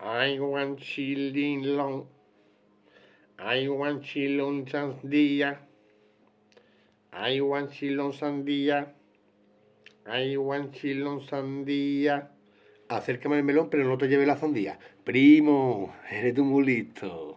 I want chili long. I want chilón sandía. I want chilón sandía. I want chilón sandía. Acércame el melón, pero no te lleve la sandía. Primo, eres tú muy listo.